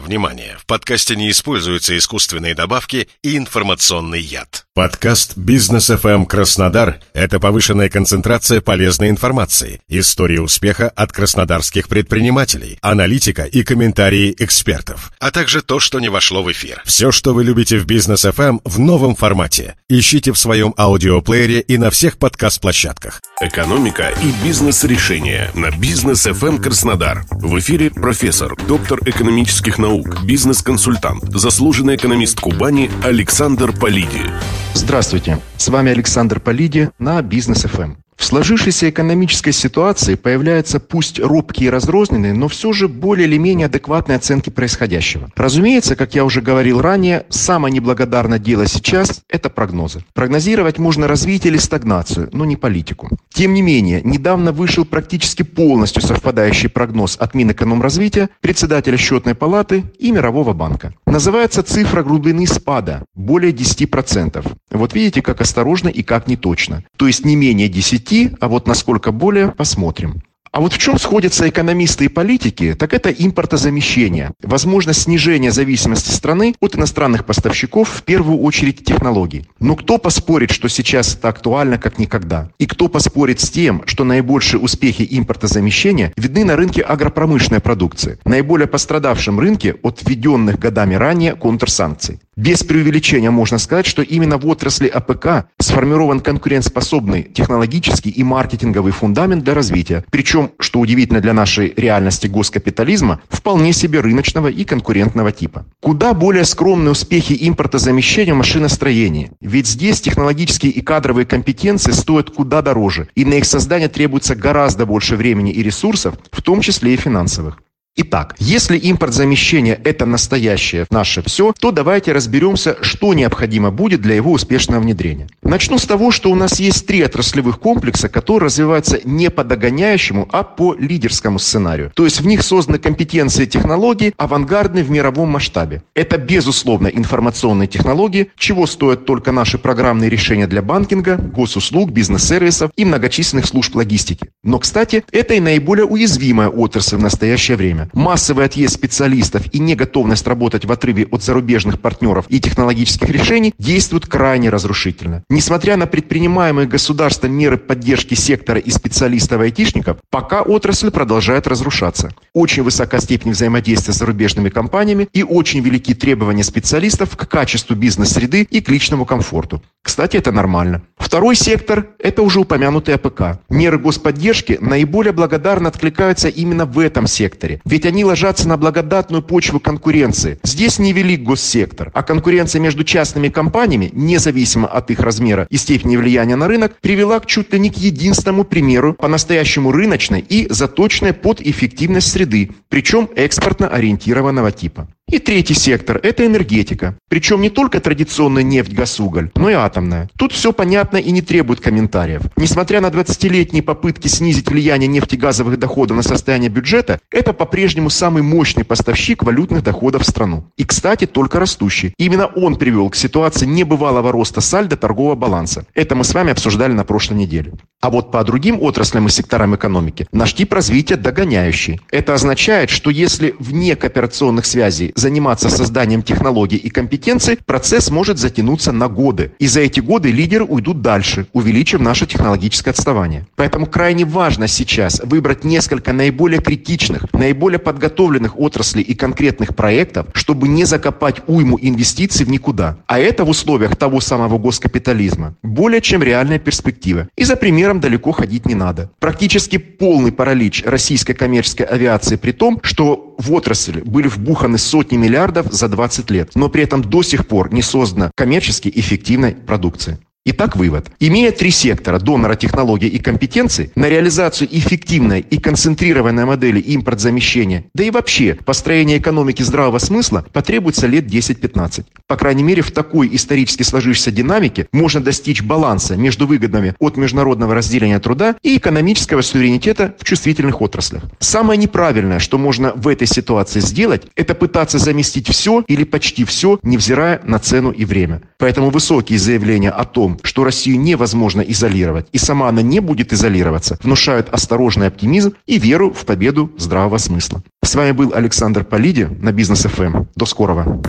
Внимание! В подкасте не используются искусственные добавки и информационный яд. Подкаст «Бизнес FM Краснодар» — это повышенная концентрация полезной информации, истории успеха от краснодарских предпринимателей, аналитика и комментарии экспертов, а также то, что не вошло в эфир. Все, что вы любите в «Бизнес FM в новом формате. Ищите в своем аудиоплеере и на всех подкаст-площадках. Экономика и бизнес-решения на «Бизнес FM Краснодар». В эфире профессор, доктор экономических наук, бизнес-консультант, заслуженный экономист Кубани Александр Полиди. Здравствуйте, с вами Александр Полиди на Бизнес ФМ. Сложившейся экономической ситуации появляются пусть робкие и разрозненные, но все же более или менее адекватные оценки происходящего. Разумеется, как я уже говорил ранее, самое неблагодарное дело сейчас – это прогнозы. Прогнозировать можно развитие или стагнацию, но не политику. Тем не менее, недавно вышел практически полностью совпадающий прогноз от Минэкономразвития, председателя счетной палаты и Мирового банка. Называется цифра глубины спада – более 10%. Вот видите, как осторожно и как неточно. То есть не менее 10, а вот насколько более, посмотрим. А вот в чем сходятся экономисты и политики, так это импортозамещение, возможность снижения зависимости страны от иностранных поставщиков, в первую очередь технологий. Но кто поспорит, что сейчас это актуально как никогда? И кто поспорит с тем, что наибольшие успехи импортозамещения видны на рынке агропромышленной продукции, наиболее пострадавшем рынке от введенных годами ранее контрсанкций? Без преувеличения можно сказать, что именно в отрасли АПК сформирован конкурентоспособный технологический и маркетинговый фундамент для развития, причем, что удивительно для нашей реальности госкапитализма, вполне себе рыночного и конкурентного типа. Куда более скромные успехи импортозамещения в машиностроении, ведь здесь технологические и кадровые компетенции стоят куда дороже, и на их создание требуется гораздо больше времени и ресурсов, в том числе и финансовых. Итак, если импортзамещение – это настоящее наше все, то давайте разберемся, что необходимо будет для его успешного внедрения. Начну с того, что у нас есть три отраслевых комплекса, которые развиваются не по догоняющему, а по лидерскому сценарию. То есть в них созданы компетенции технологий, авангардные в мировом масштабе. Это, безусловно, информационные технологии, чего стоят только наши программные решения для банкинга, госуслуг, бизнес-сервисов и многочисленных служб логистики. Но, кстати, это и наиболее уязвимая отрасль в настоящее время. Массовый отъезд специалистов и неготовность работать в отрыве от зарубежных партнеров и технологических решений действуют крайне разрушительно. Несмотря на предпринимаемые государством меры поддержки сектора и специалистов-айтишников, пока отрасль продолжает разрушаться. Очень высока степень взаимодействия с зарубежными компаниями и очень велики требования специалистов к качеству бизнес-среды и к личному комфорту. Кстати, это нормально. Второй сектор – это уже упомянутый АПК. Меры господдержки наиболее благодарно откликаются именно в этом секторе, ведь они ложатся на благодатную почву конкуренции. Здесь невелик госсектор, а конкуренция между частными компаниями, независимо от их размера и степени влияния на рынок, привела к чуть ли не к единственному примеру по-настоящему рыночной и заточенной под эффективность среды, причем экспортно ориентированного типа. И третий сектор – это энергетика. Причем не только традиционная нефть, газ, уголь, но и атомная. Тут все понятно и не требует комментариев. Несмотря на 20-летние попытки снизить влияние нефтегазовых доходов на состояние бюджета, это по-прежнему самый мощный поставщик валютных доходов в страну. И, кстати, только растущий. Именно он привел к ситуации небывалого роста сальда торгового баланса. Это мы с вами обсуждали на прошлой неделе. А вот по другим отраслям и секторам экономики наш тип развития догоняющий. Это означает, что если вне кооперационных связей заниматься созданием технологий и компетенций, процесс может затянуться на годы. И за эти годы лидеры уйдут дальше, увеличив наше технологическое отставание. Поэтому крайне важно сейчас выбрать несколько наиболее критичных, наиболее подготовленных отраслей и конкретных проектов, чтобы не закопать уйму инвестиций в никуда. А это в условиях того самого госкапитализма более чем реальная перспектива. И за примером далеко ходить не надо. Практически полный паралич российской коммерческой авиации при том, что в отрасль были вбуханы сотни миллиардов за 20 лет, но при этом до сих пор не создана коммерчески эффективной продукции. Итак, вывод. Имея три сектора – донора, технологии и компетенции, на реализацию эффективной и концентрированной модели импортзамещения, да и вообще построение экономики здравого смысла потребуется лет 10-15. По крайней мере, в такой исторически сложившейся динамике можно достичь баланса между выгодами от международного разделения труда и экономического суверенитета в чувствительных отраслях. Самое неправильное, что можно в этой ситуации сделать, это пытаться заместить все или почти все, невзирая на цену и время. Поэтому высокие заявления о том, что Россию невозможно изолировать, и сама она не будет изолироваться, внушают осторожный оптимизм и веру в победу здравого смысла. С вами был Александр Полиди на Бизнес ФМ. До скорого.